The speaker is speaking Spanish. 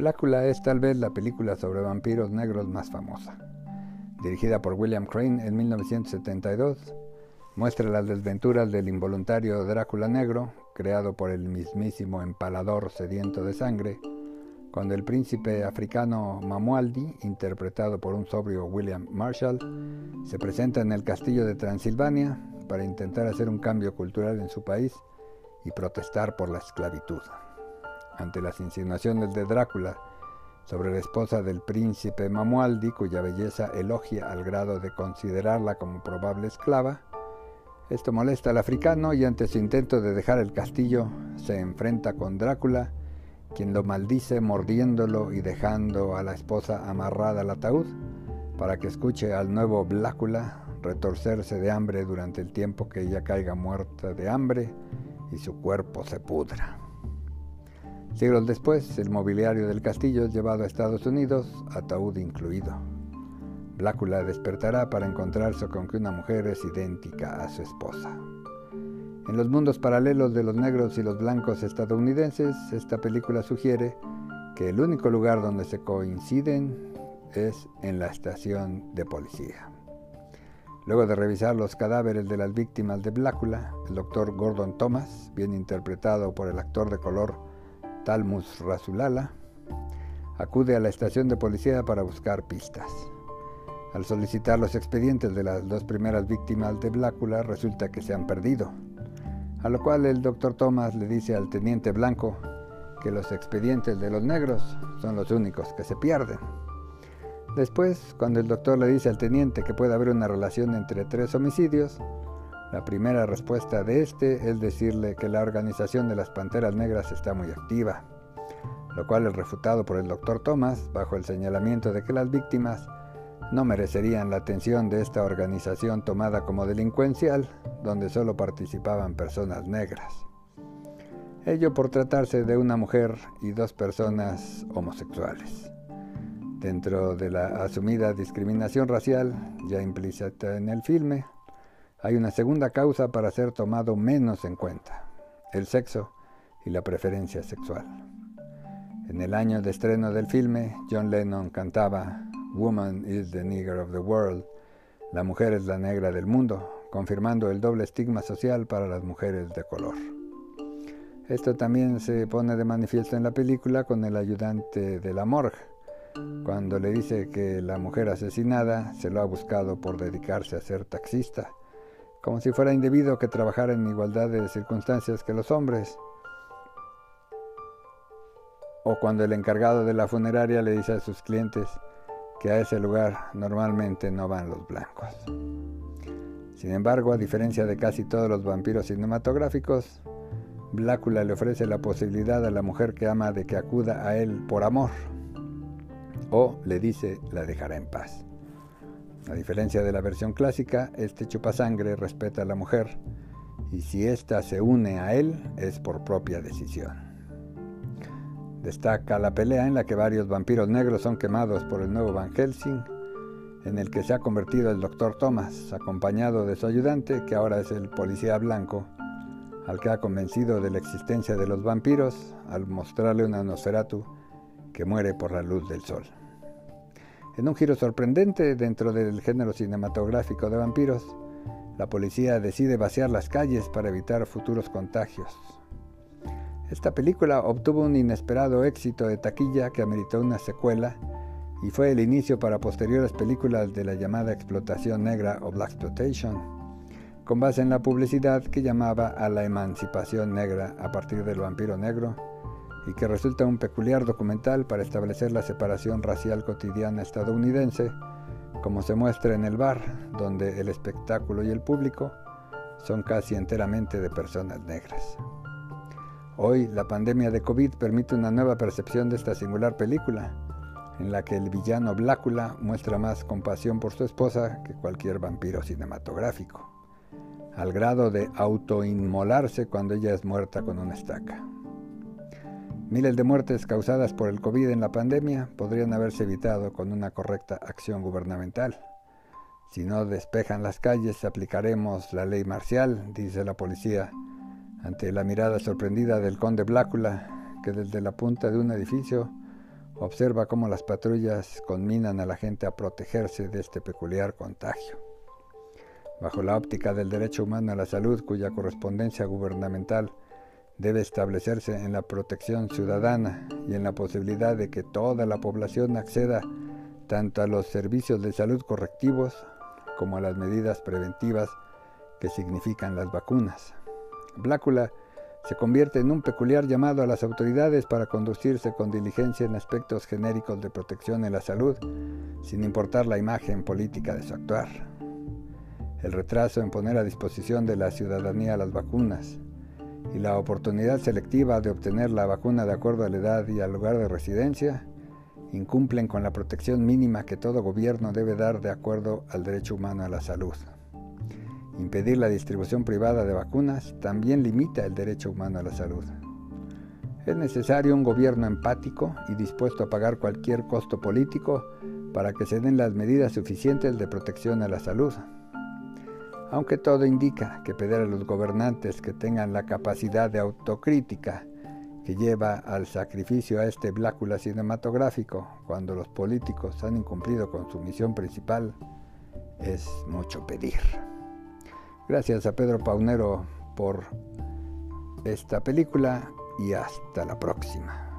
Blácula es tal vez la película sobre vampiros negros más famosa. Dirigida por William Crane en 1972, muestra las desventuras del involuntario Drácula negro, creado por el mismísimo empalador sediento de sangre, cuando el príncipe africano Mamualdi, interpretado por un sobrio William Marshall, se presenta en el castillo de Transilvania para intentar hacer un cambio cultural en su país y protestar por la esclavitud. Ante las insinuaciones de Drácula sobre la esposa del príncipe Mamualdi, cuya belleza elogia al grado de considerarla como probable esclava, esto molesta al africano y ante su intento de dejar el castillo se enfrenta con Drácula, quien lo maldice mordiéndolo y dejando a la esposa amarrada al ataúd para que escuche al nuevo Blácula retorcerse de hambre durante el tiempo que ella caiga muerta de hambre y su cuerpo se pudra. Siglos después, el mobiliario del castillo es llevado a Estados Unidos, ataúd incluido. Blácula despertará para encontrarse con que una mujer es idéntica a su esposa. En los mundos paralelos de los negros y los blancos estadounidenses, esta película sugiere que el único lugar donde se coinciden es en la estación de policía. Luego de revisar los cadáveres de las víctimas de Blácula, el doctor Gordon Thomas, bien interpretado por el actor de color Talmus Rasulala, acude a la estación de policía para buscar pistas. Al solicitar los expedientes de las dos primeras víctimas de Blácula, resulta que se han perdido a lo cual el doctor Thomas le dice al teniente Blanco que los expedientes de los negros son los únicos que se pierden. Después, cuando el doctor le dice al teniente que puede haber una relación entre tres homicidios, la primera respuesta de este es decirle que la organización de las Panteras Negras está muy activa, lo cual es refutado por el doctor Thomas bajo el señalamiento de que las víctimas no merecerían la atención de esta organización tomada como delincuencial, donde solo participaban personas negras. Ello por tratarse de una mujer y dos personas homosexuales. Dentro de la asumida discriminación racial, ya implícita en el filme, hay una segunda causa para ser tomado menos en cuenta, el sexo y la preferencia sexual. En el año de estreno del filme, John Lennon cantaba Woman is the nigger of the world. La mujer es la negra del mundo, confirmando el doble estigma social para las mujeres de color. Esto también se pone de manifiesto en la película con el ayudante de la morgue, cuando le dice que la mujer asesinada se lo ha buscado por dedicarse a ser taxista, como si fuera indebido que trabajara en igualdad de circunstancias que los hombres. O cuando el encargado de la funeraria le dice a sus clientes, que a ese lugar normalmente no van los blancos. Sin embargo, a diferencia de casi todos los vampiros cinematográficos, Blácula le ofrece la posibilidad a la mujer que ama de que acuda a él por amor, o le dice la dejará en paz. A diferencia de la versión clásica, este chupasangre respeta a la mujer y si ésta se une a él es por propia decisión. Destaca la pelea en la que varios vampiros negros son quemados por el nuevo Van Helsing, en el que se ha convertido el Dr. Thomas, acompañado de su ayudante, que ahora es el policía blanco, al que ha convencido de la existencia de los vampiros al mostrarle una Nosferatu que muere por la luz del sol. En un giro sorprendente dentro del género cinematográfico de vampiros, la policía decide vaciar las calles para evitar futuros contagios. Esta película obtuvo un inesperado éxito de taquilla que ameritó una secuela y fue el inicio para posteriores películas de la llamada explotación negra o Black Exploitation, con base en la publicidad que llamaba a la emancipación negra a partir del vampiro negro y que resulta un peculiar documental para establecer la separación racial cotidiana estadounidense, como se muestra en el bar, donde el espectáculo y el público son casi enteramente de personas negras. Hoy la pandemia de COVID permite una nueva percepción de esta singular película, en la que el villano Blácula muestra más compasión por su esposa que cualquier vampiro cinematográfico, al grado de autoinmolarse cuando ella es muerta con una estaca. Miles de muertes causadas por el COVID en la pandemia podrían haberse evitado con una correcta acción gubernamental. Si no despejan las calles, aplicaremos la ley marcial, dice la policía ante la mirada sorprendida del conde Blácula, que desde la punta de un edificio observa cómo las patrullas conminan a la gente a protegerse de este peculiar contagio. Bajo la óptica del derecho humano a la salud, cuya correspondencia gubernamental debe establecerse en la protección ciudadana y en la posibilidad de que toda la población acceda tanto a los servicios de salud correctivos como a las medidas preventivas que significan las vacunas. Blácula se convierte en un peculiar llamado a las autoridades para conducirse con diligencia en aspectos genéricos de protección en la salud, sin importar la imagen política de su actuar. El retraso en poner a disposición de la ciudadanía las vacunas y la oportunidad selectiva de obtener la vacuna de acuerdo a la edad y al lugar de residencia incumplen con la protección mínima que todo gobierno debe dar de acuerdo al derecho humano a la salud. Impedir la distribución privada de vacunas también limita el derecho humano a la salud. Es necesario un gobierno empático y dispuesto a pagar cualquier costo político para que se den las medidas suficientes de protección a la salud. Aunque todo indica que pedir a los gobernantes que tengan la capacidad de autocrítica que lleva al sacrificio a este blácula cinematográfico cuando los políticos han incumplido con su misión principal es mucho pedir. Gracias a Pedro Paunero por esta película y hasta la próxima.